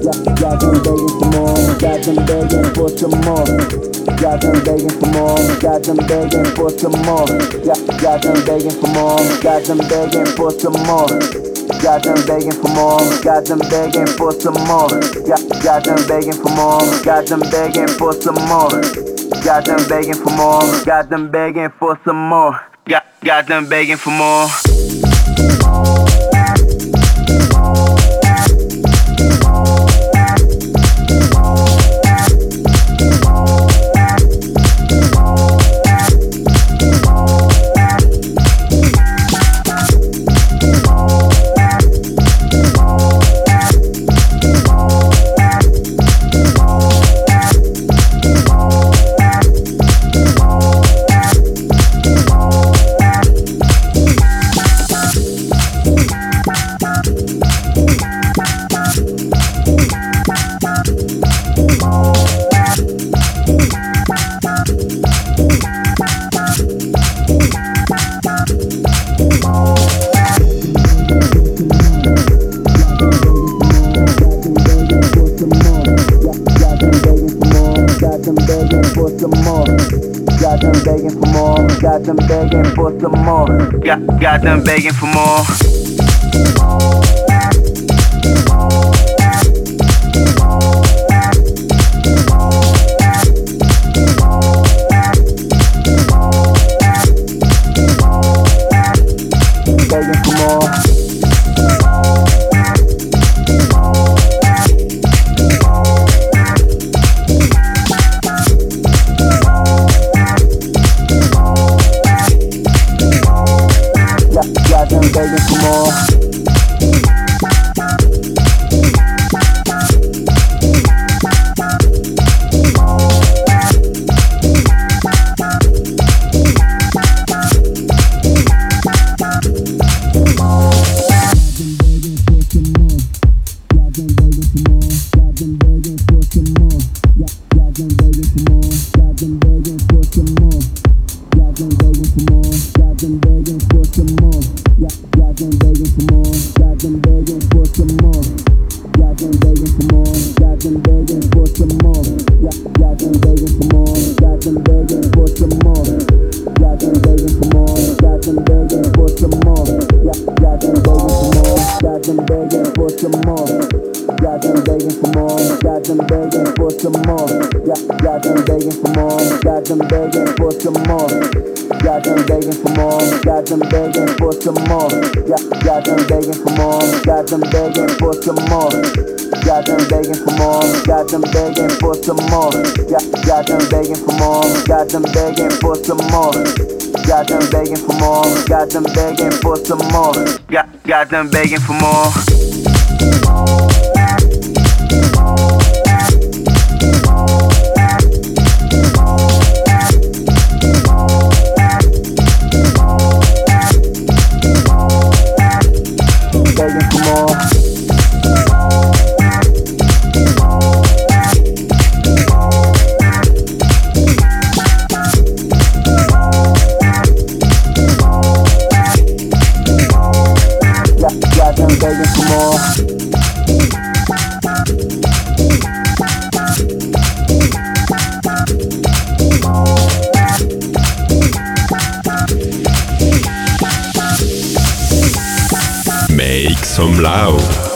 Got them begging for more, got them begging for some more. Got, them begging for more, got them begging for some more. Got them begging for more, got them begging for some more. Got them begging for more. Got them begging for some more. Got, them begging for more, got them begging for more. Got, them begging for more, got them begging for more. Got them begging for more. Got got them begging for more. some loud.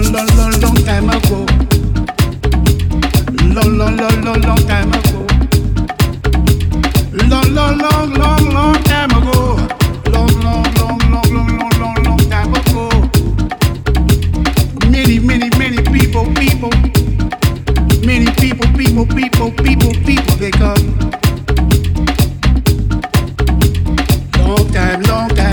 long, long, long, long time ago. Long, long, long, long, long time ago. Long, long, long, long, long time ago. Long, long, long, long, long, long, long, time ago. Many, many, many people, people. Many people, people, people, people, people, they come. Long time, long time.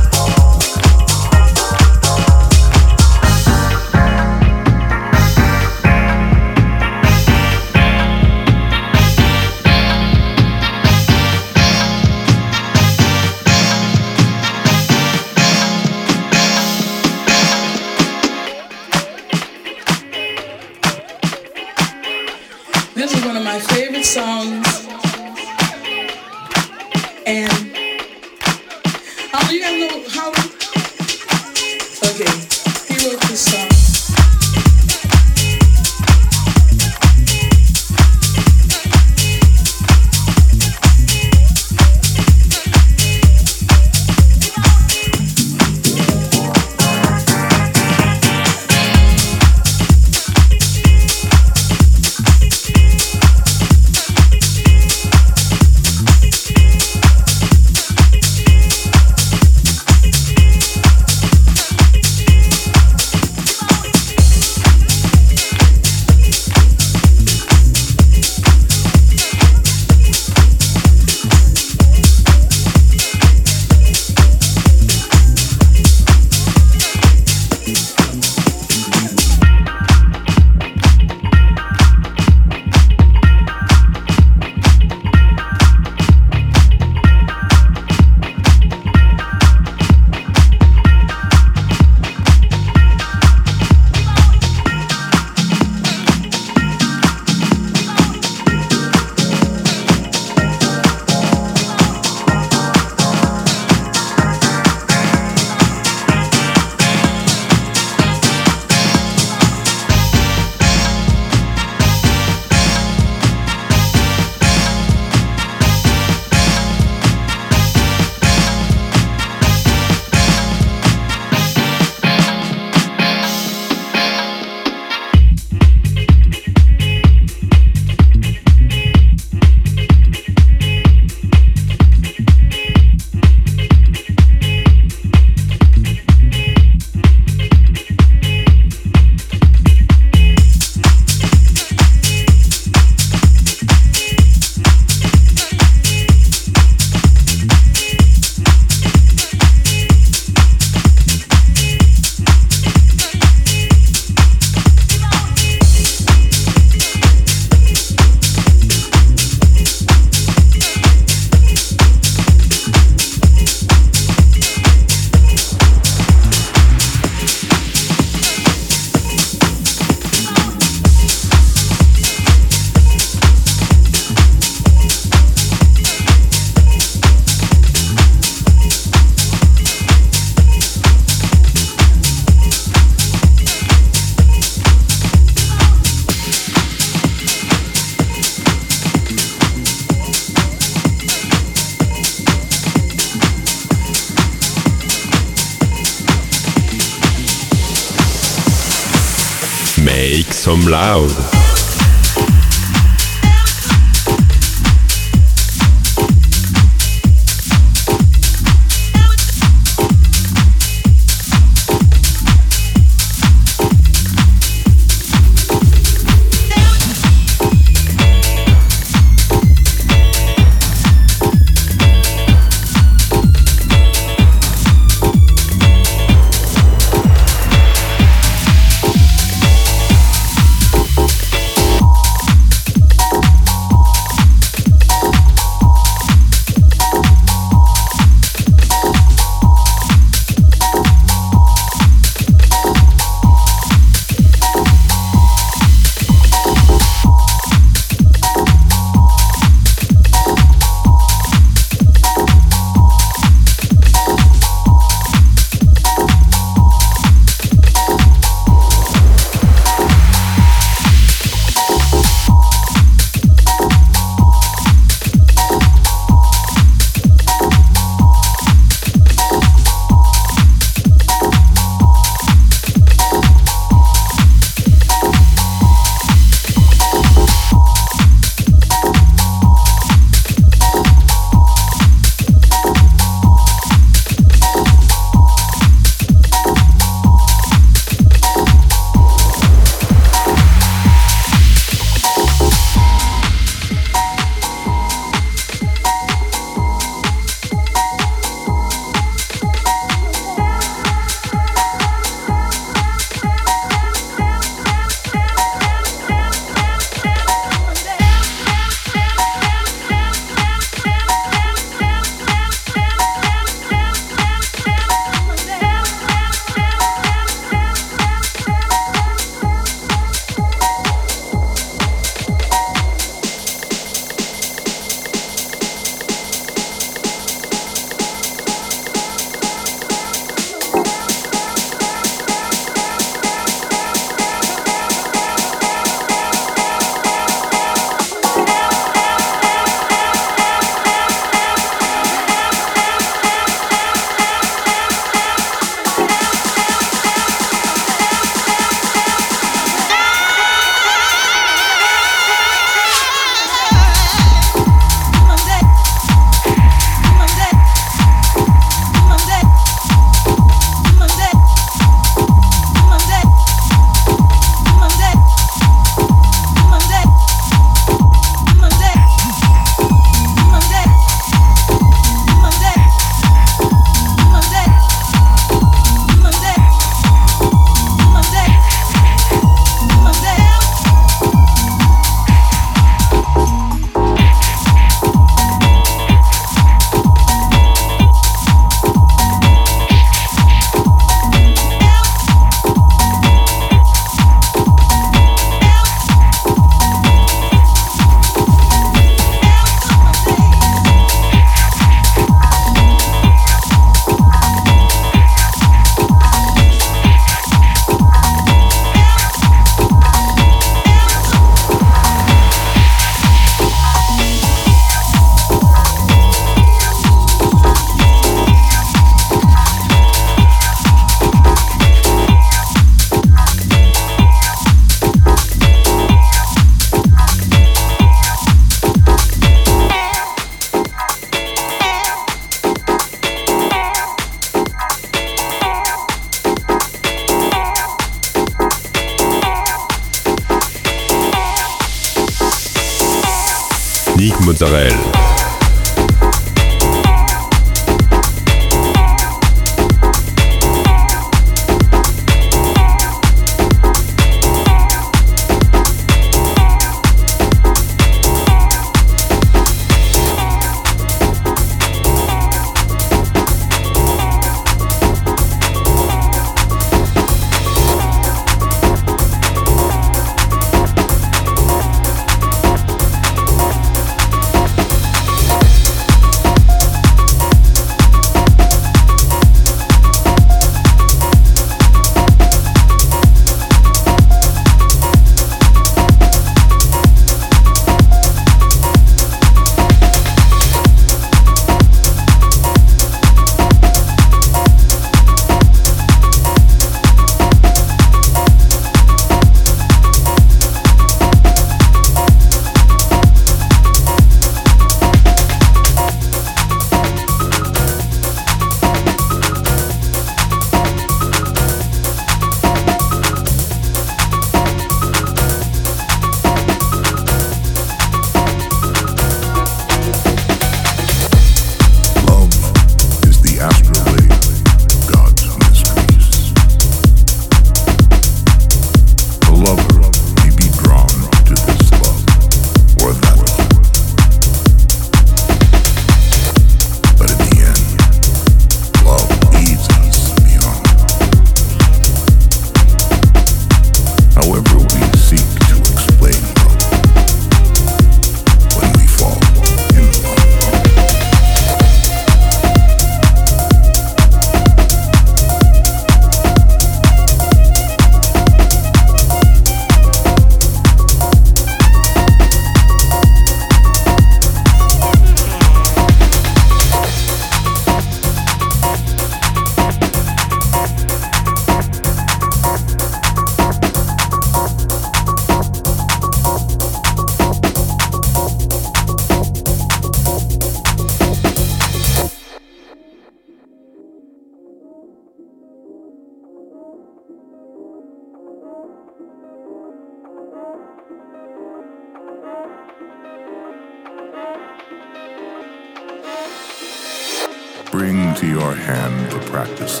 Bring to your hand the practice.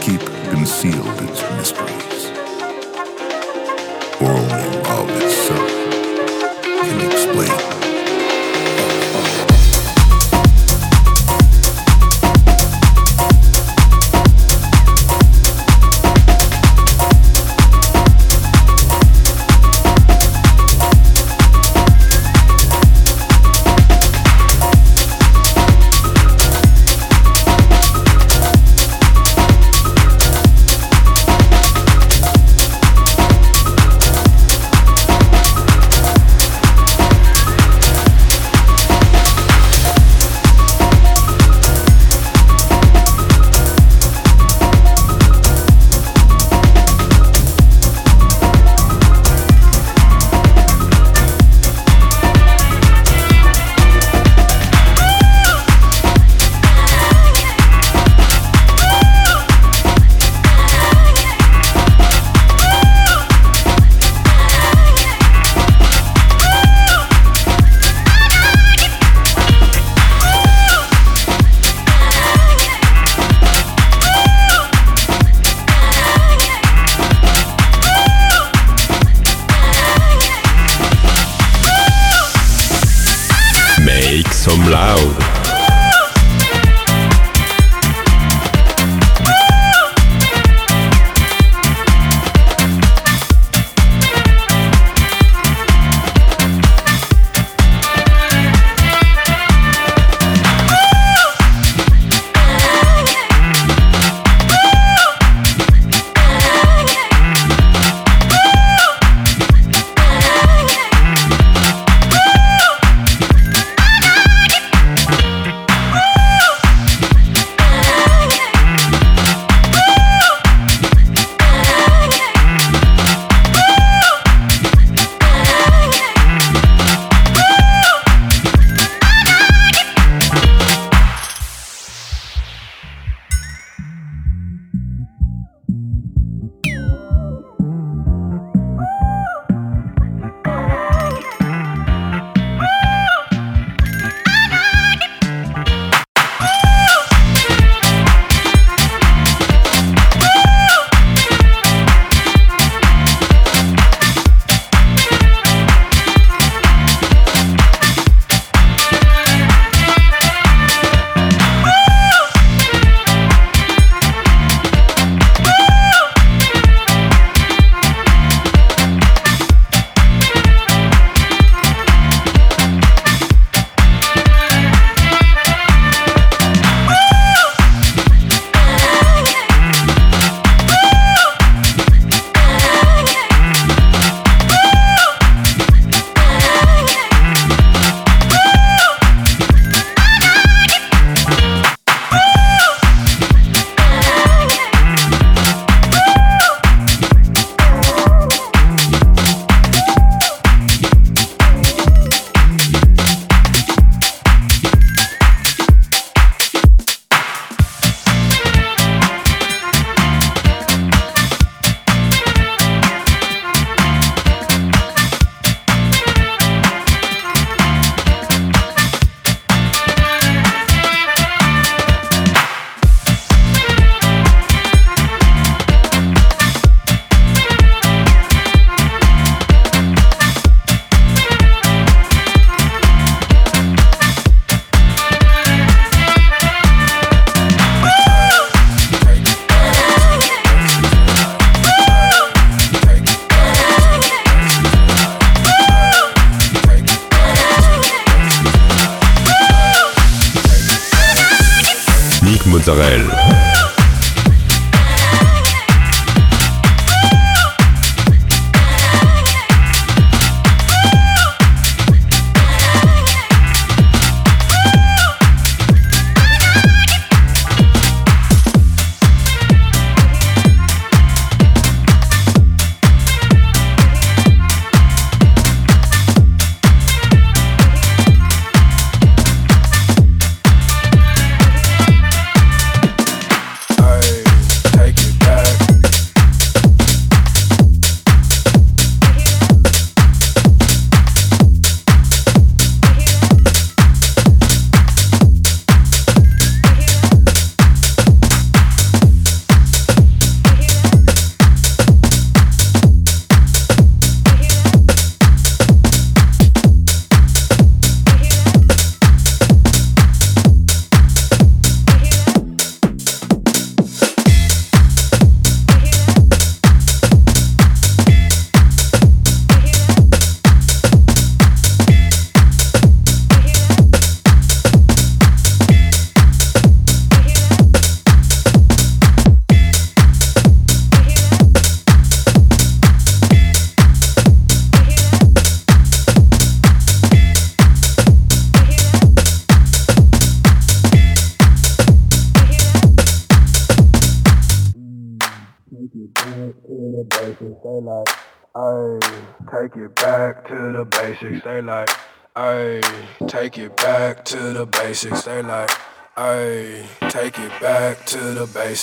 Keep concealed its mysteries.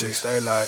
Basics. They like,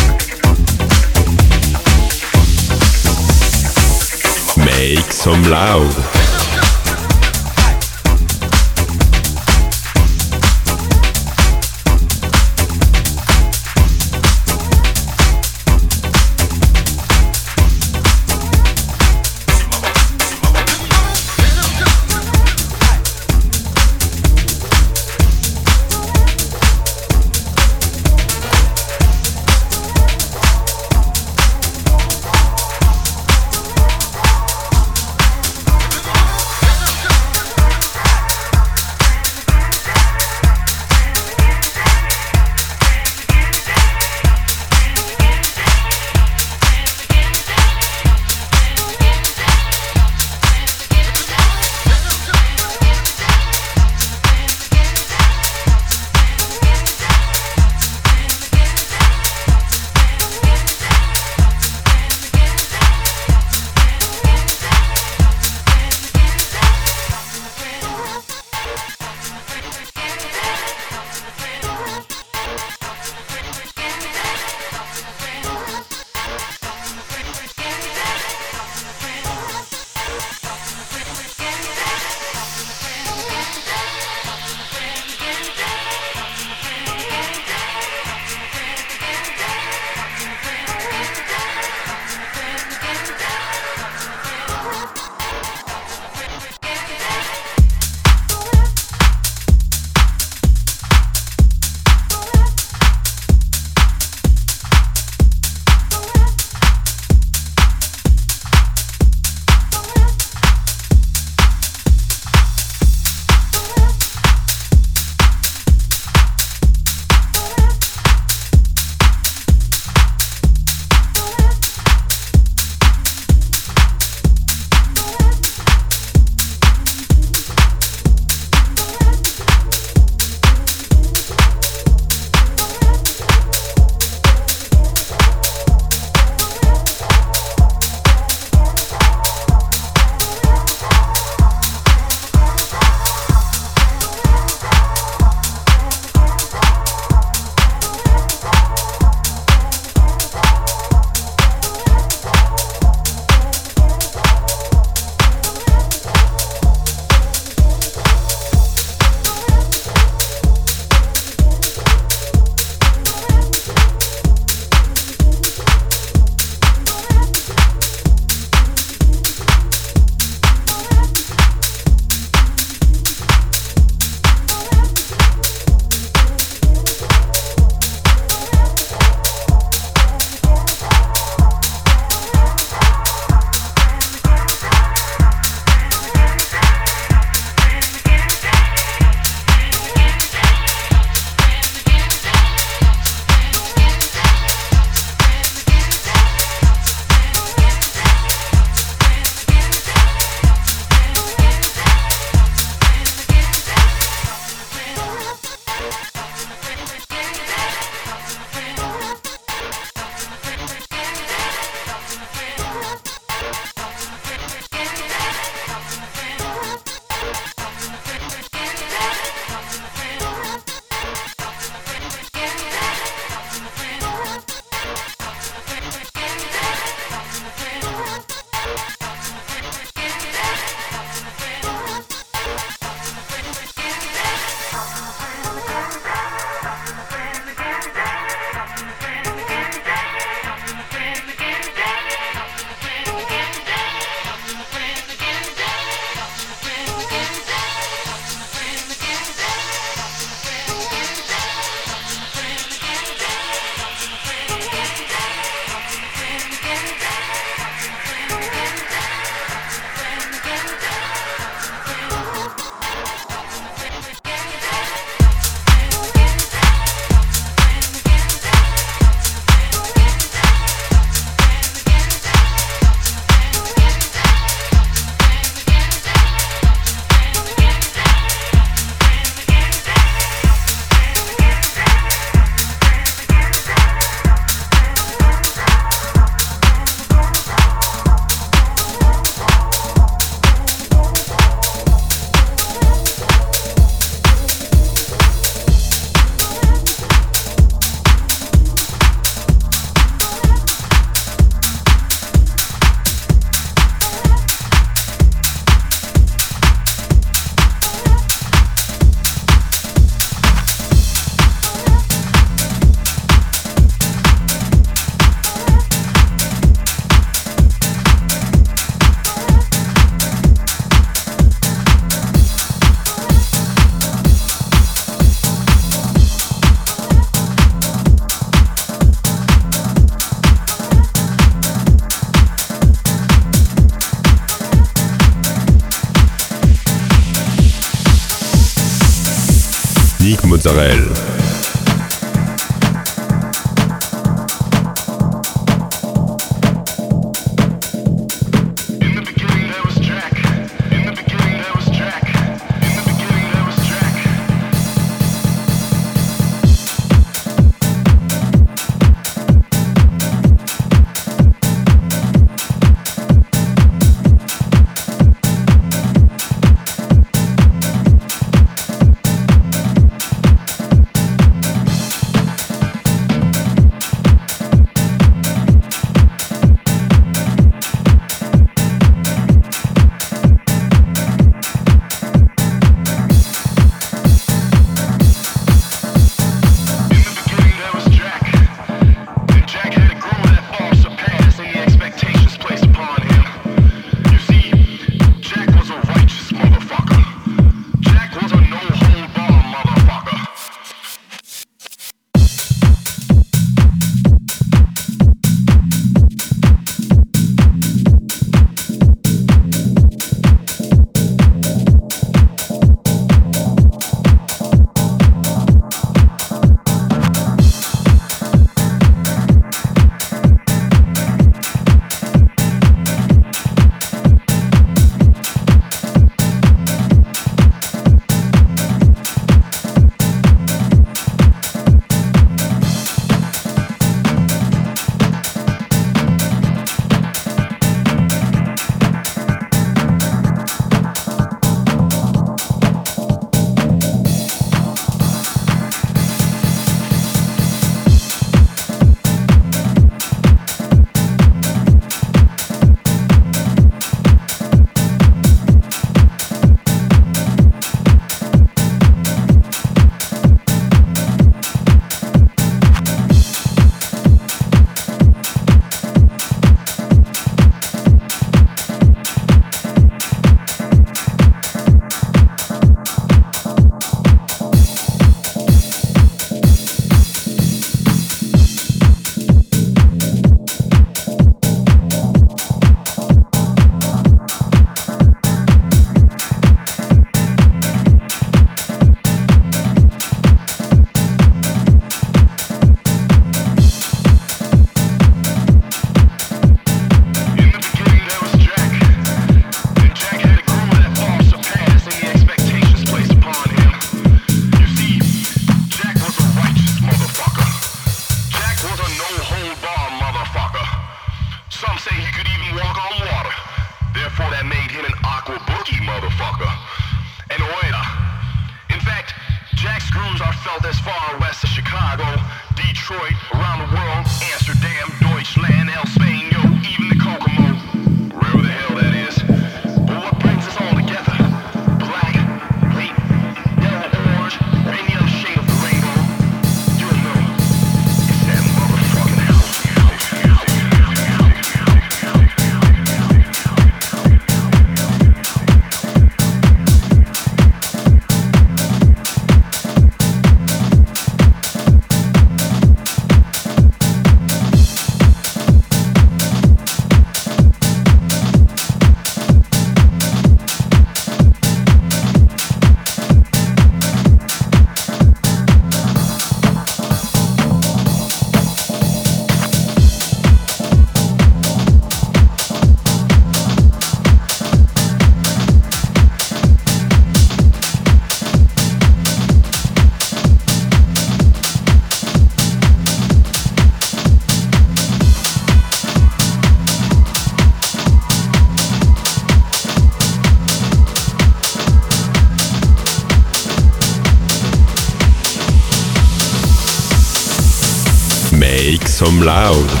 loud.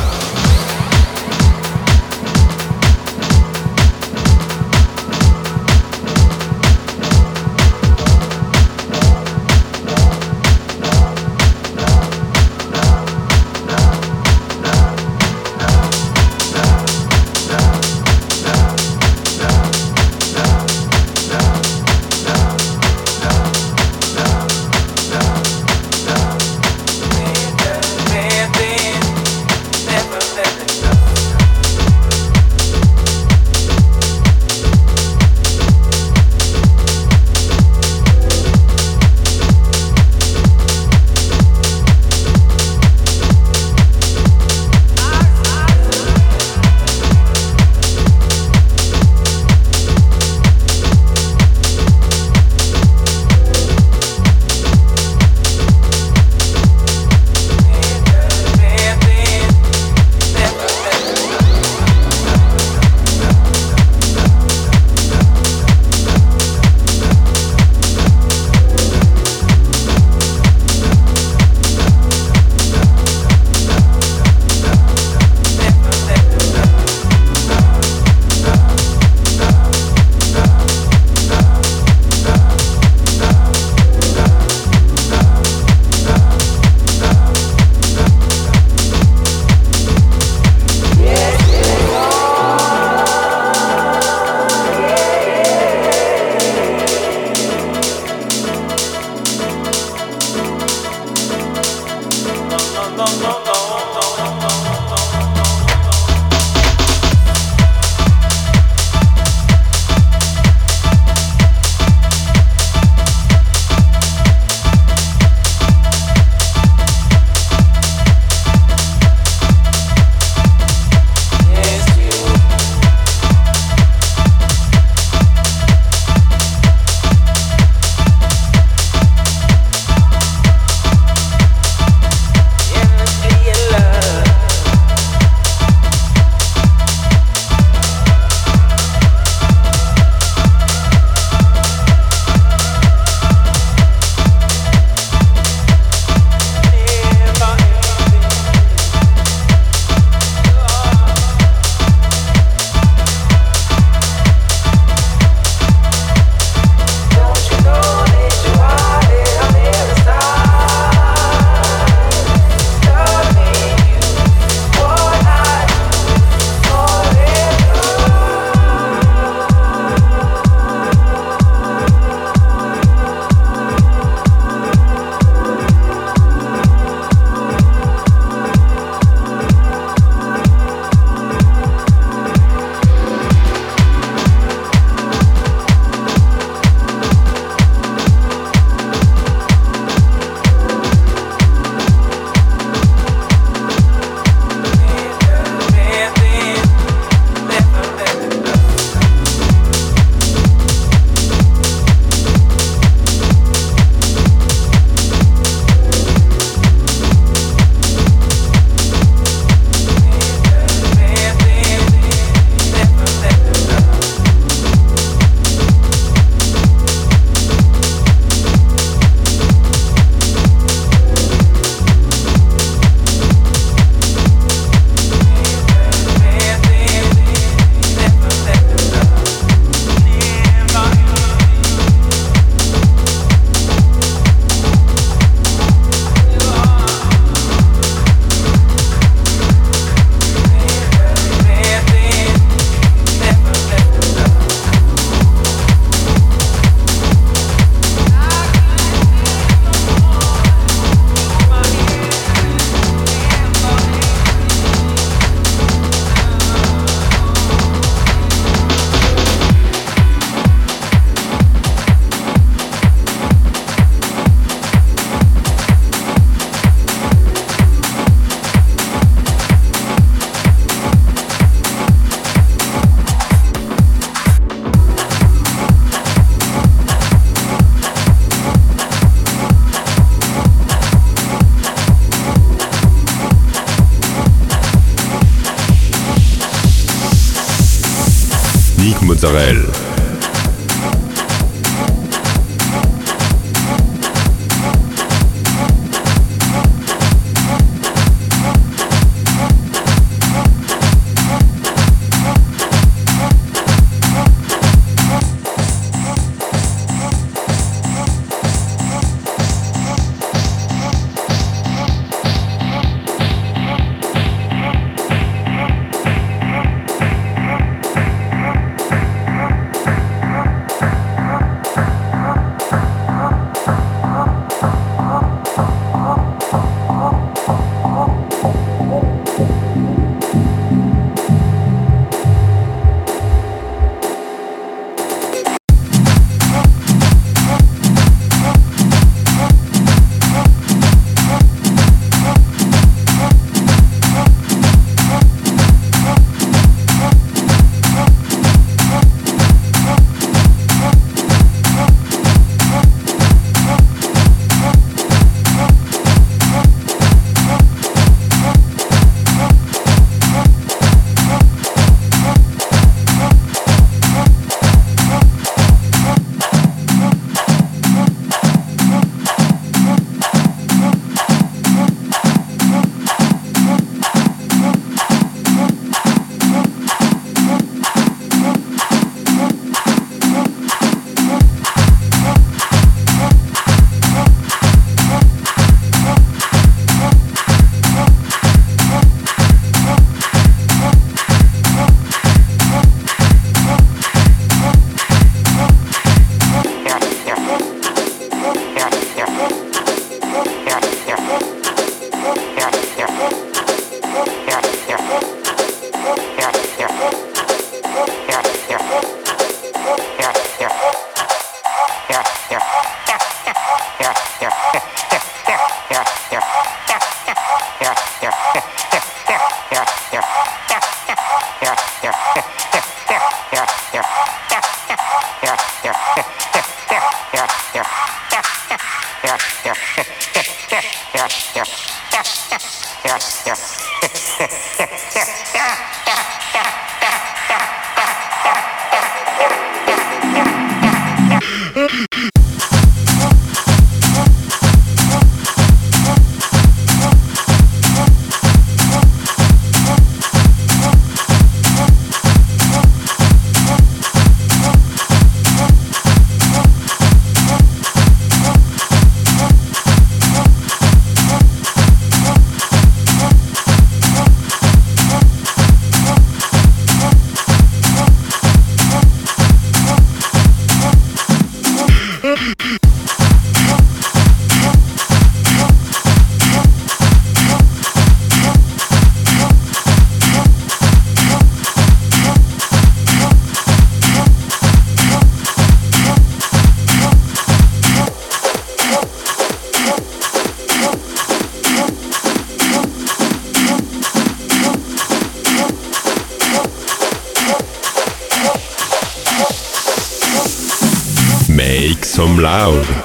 Loud.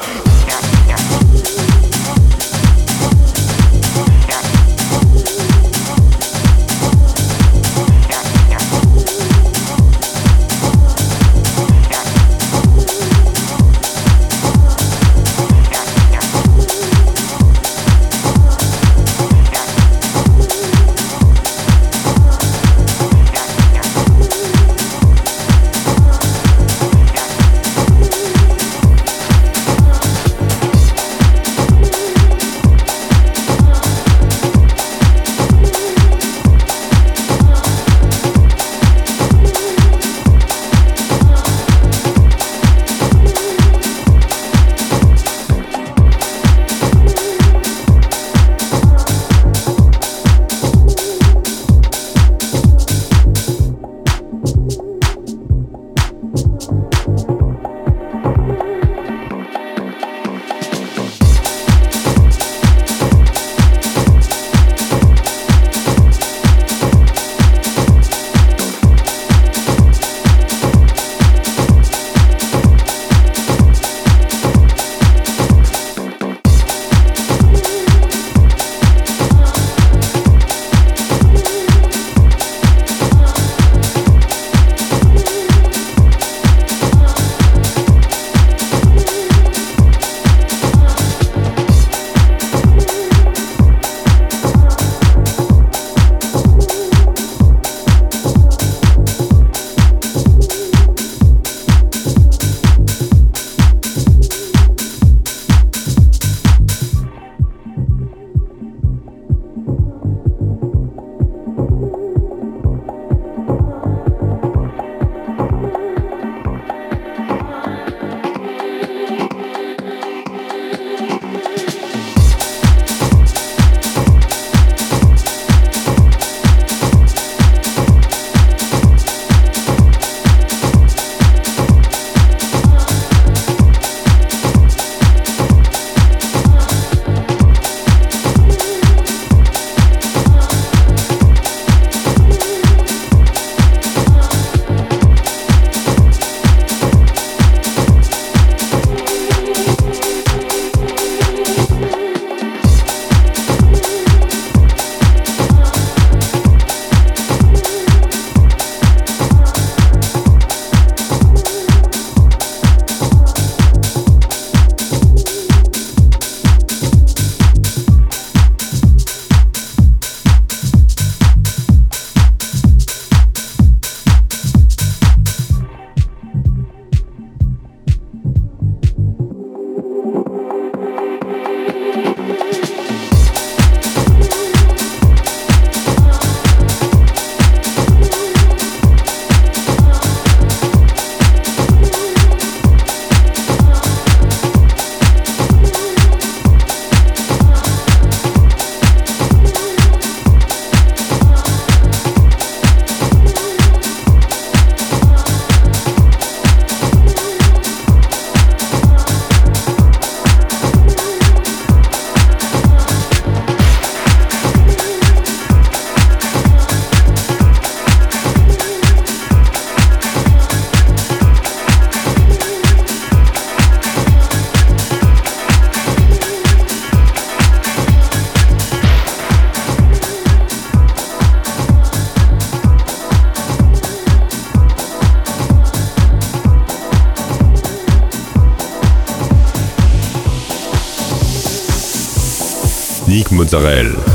Mozzarella.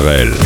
Israël.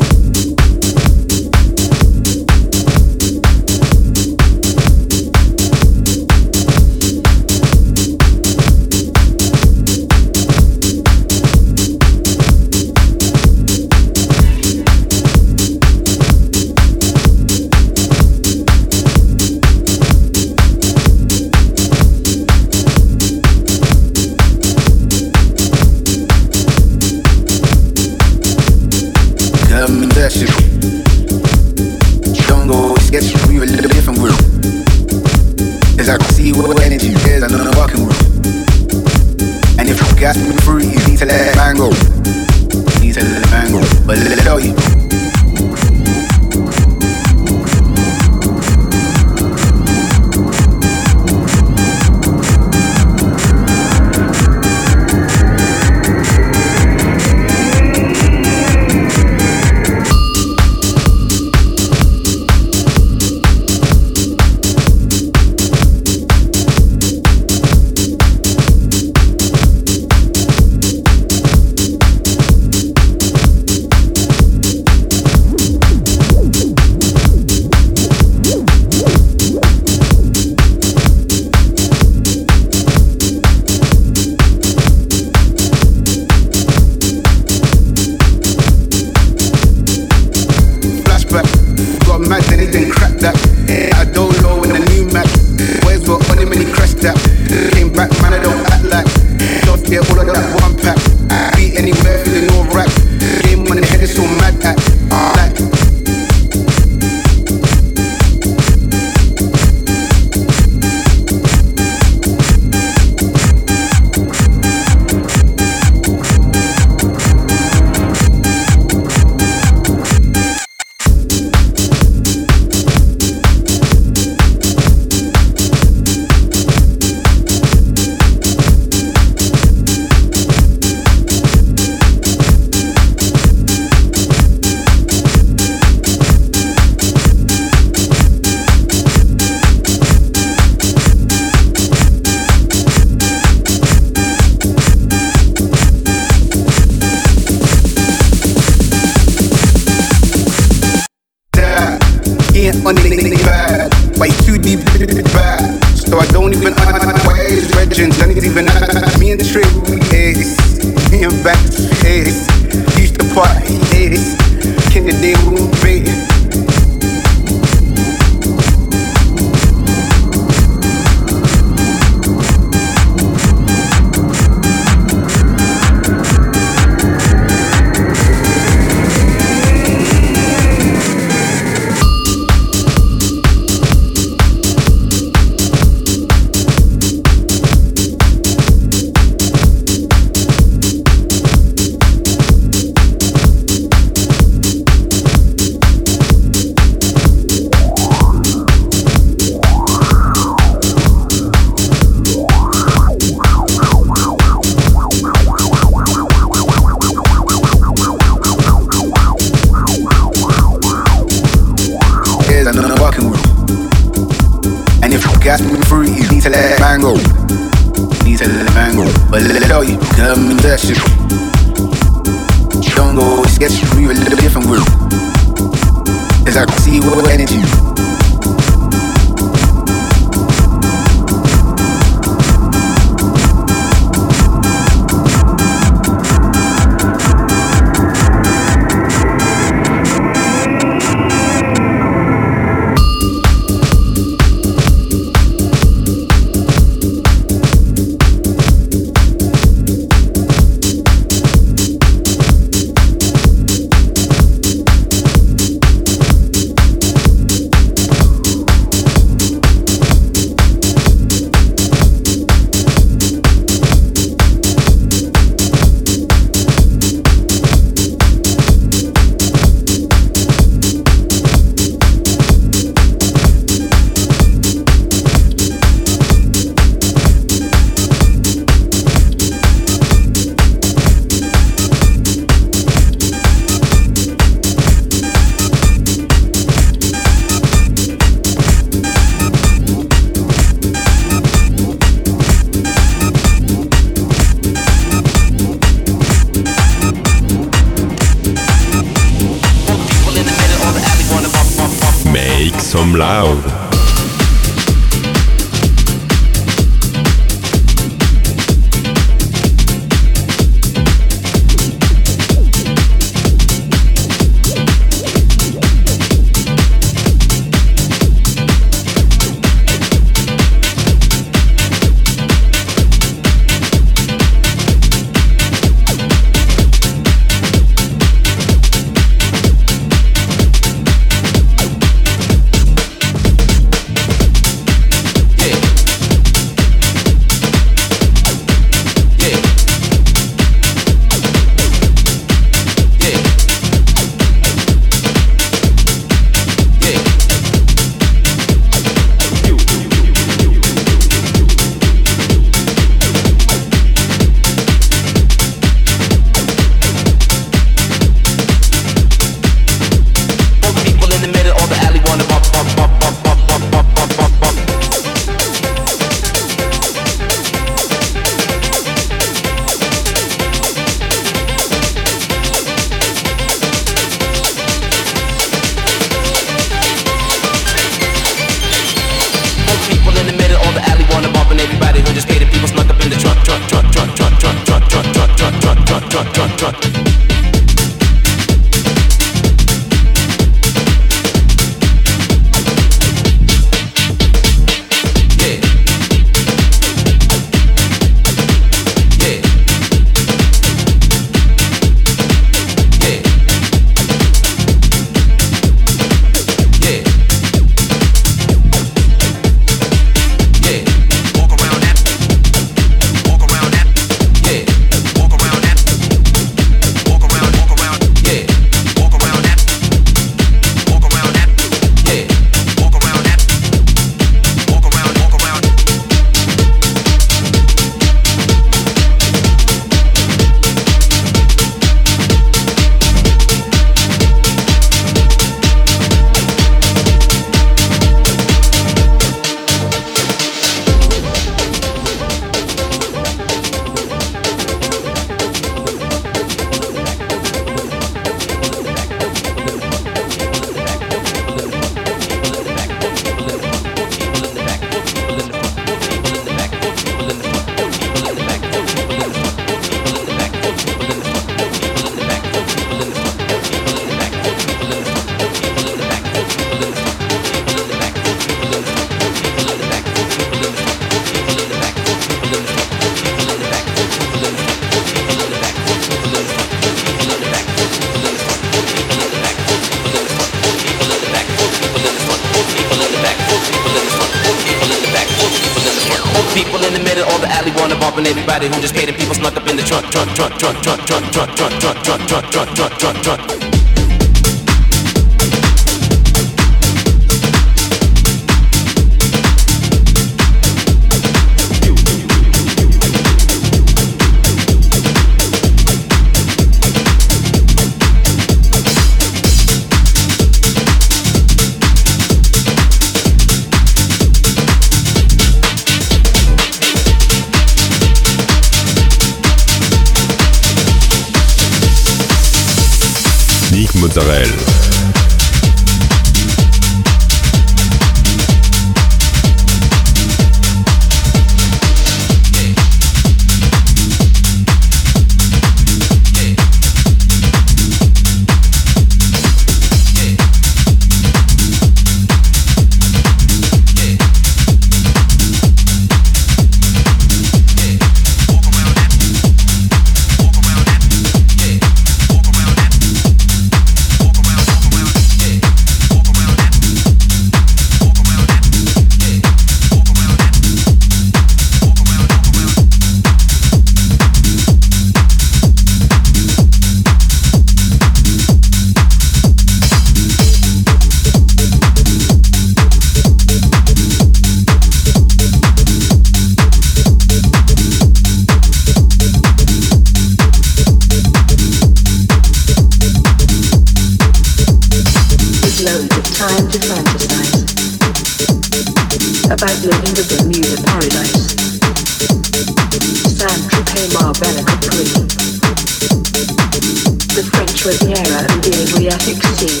Riviera and the Adriatic Sea.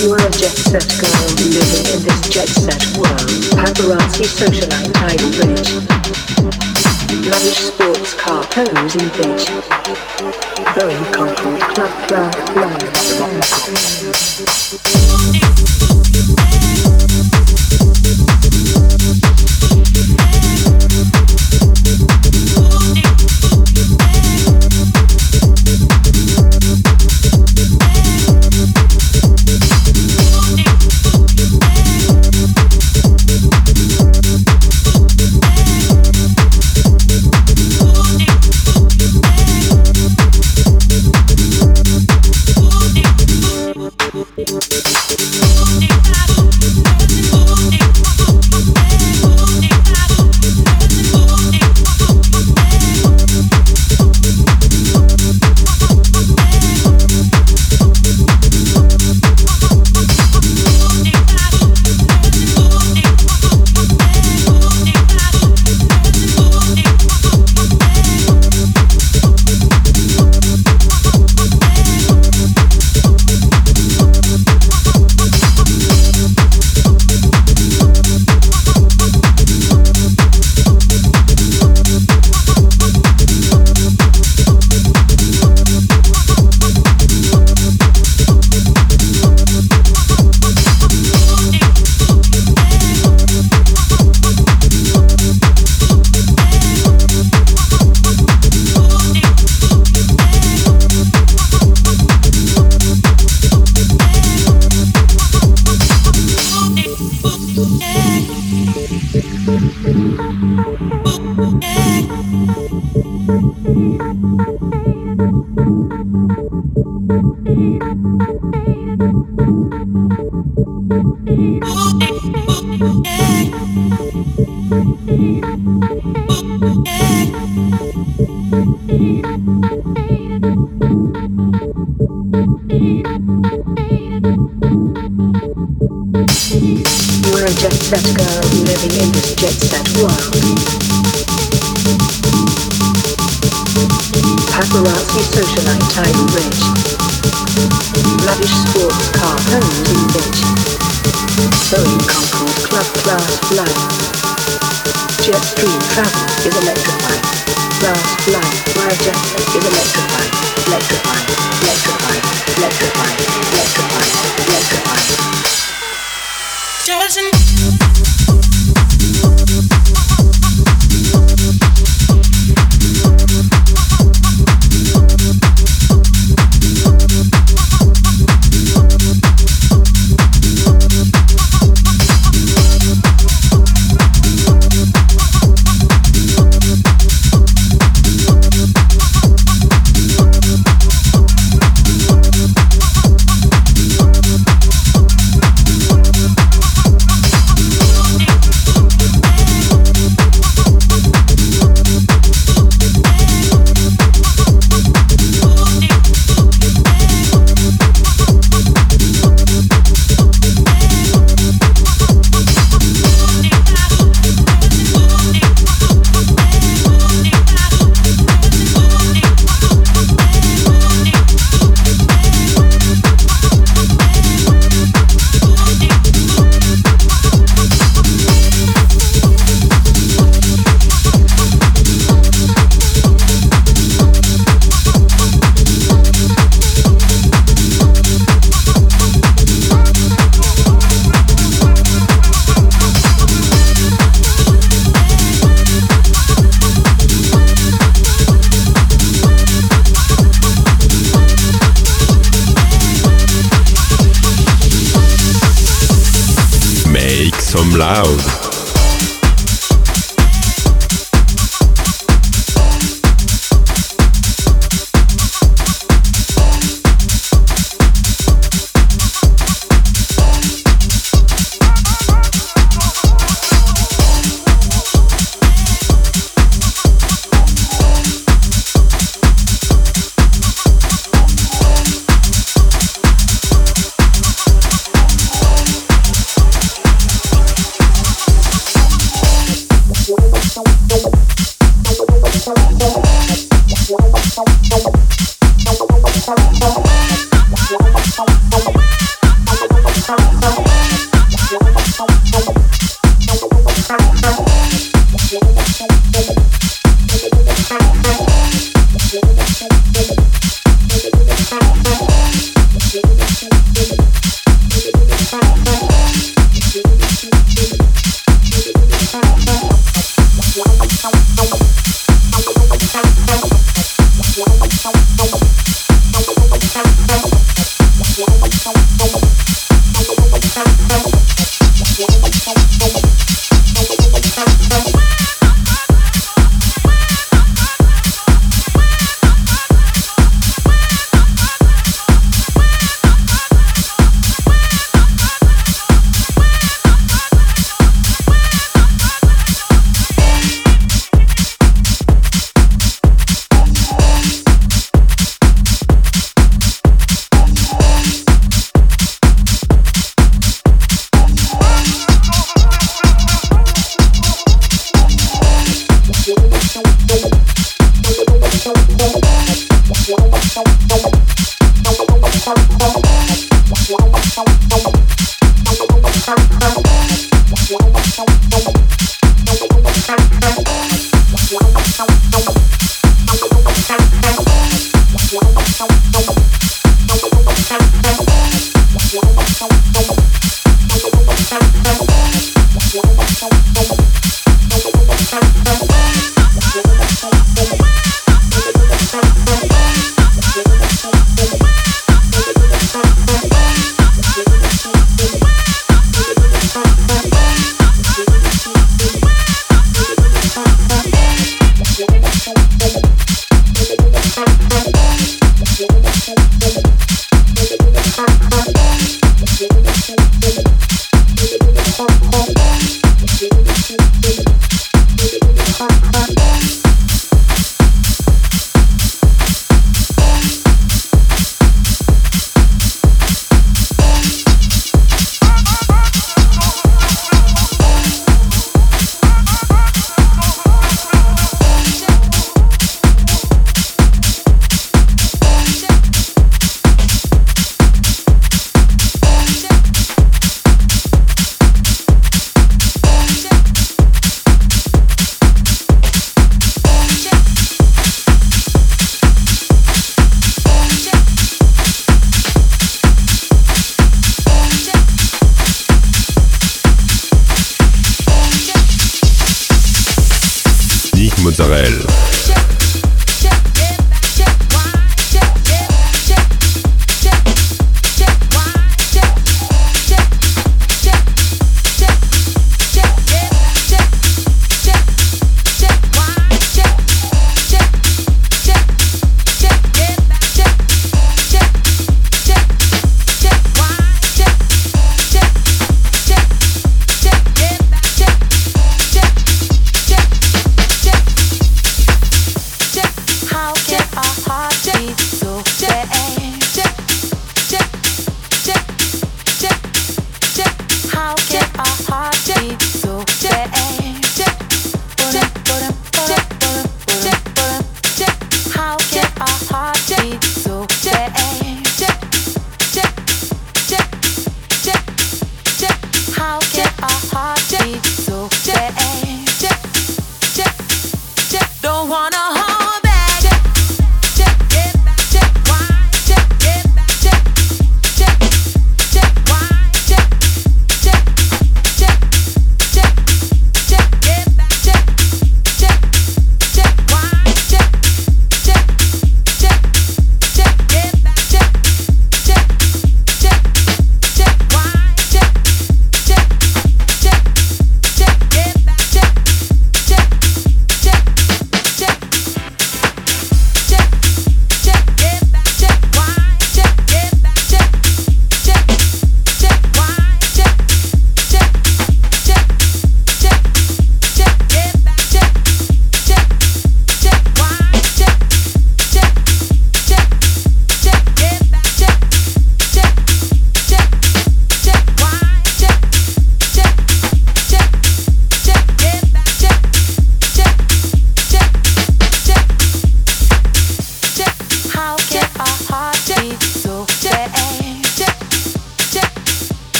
You are a jet set girl living in this jet set world. Paparazzi socialite tidal bridge. Lavish sports car pose in bitch. Boeing Concorde club club You're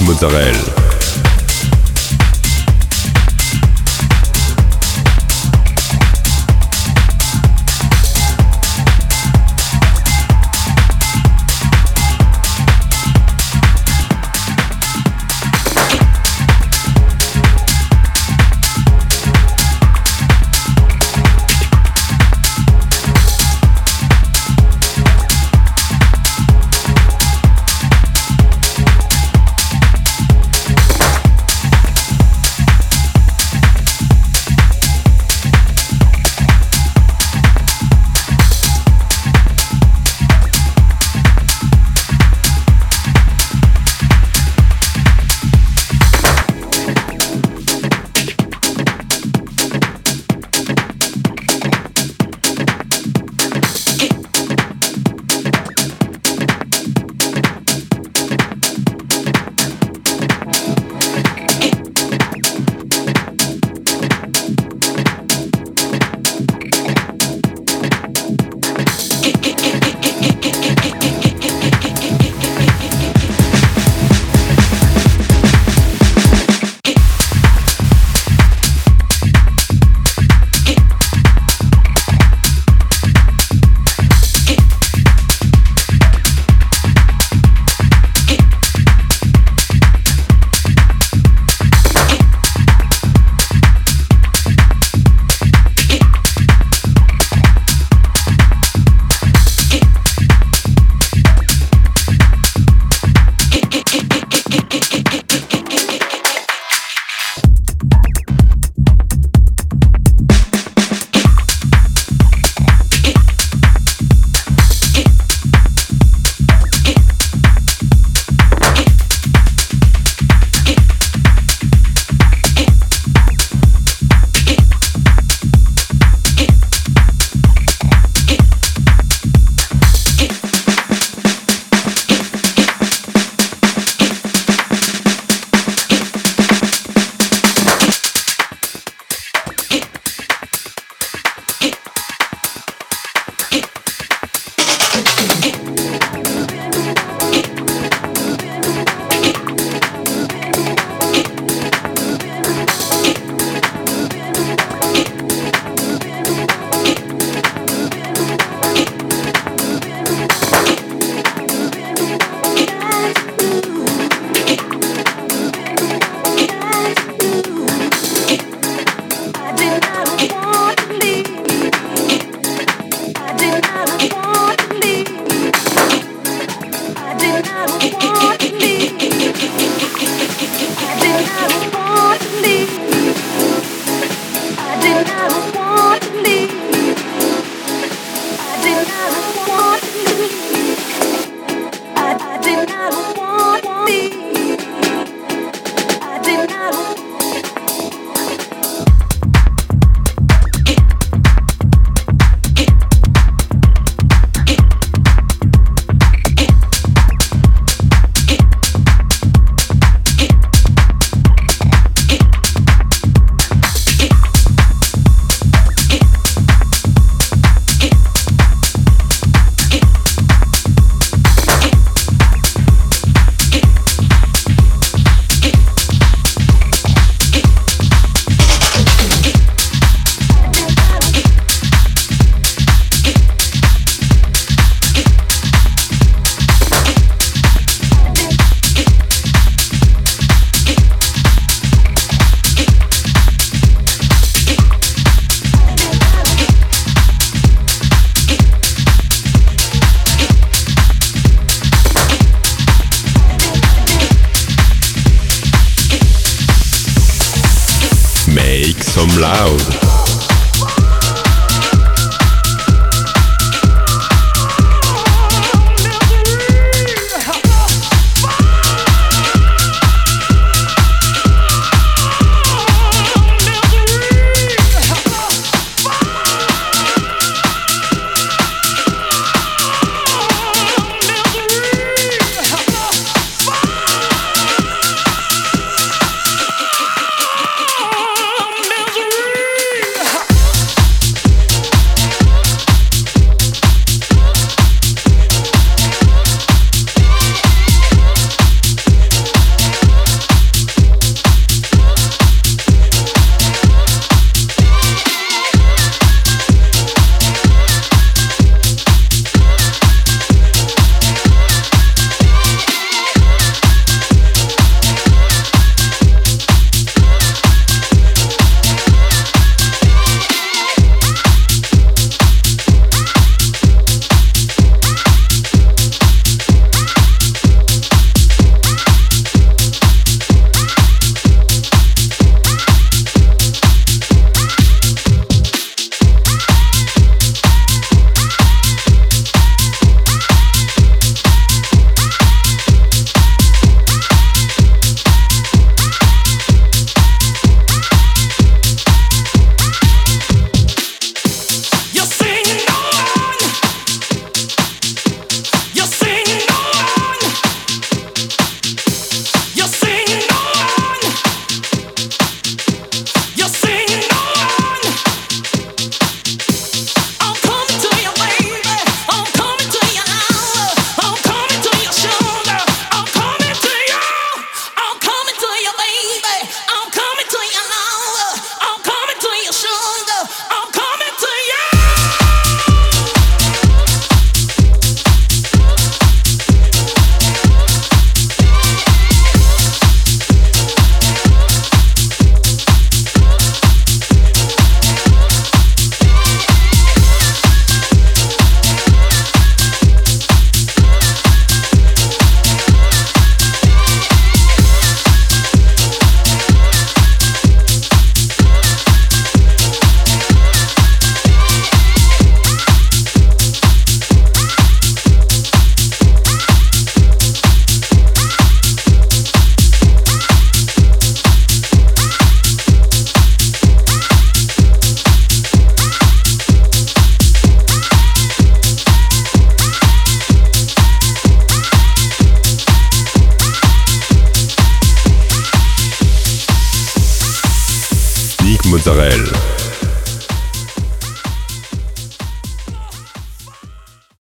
Mozzarella.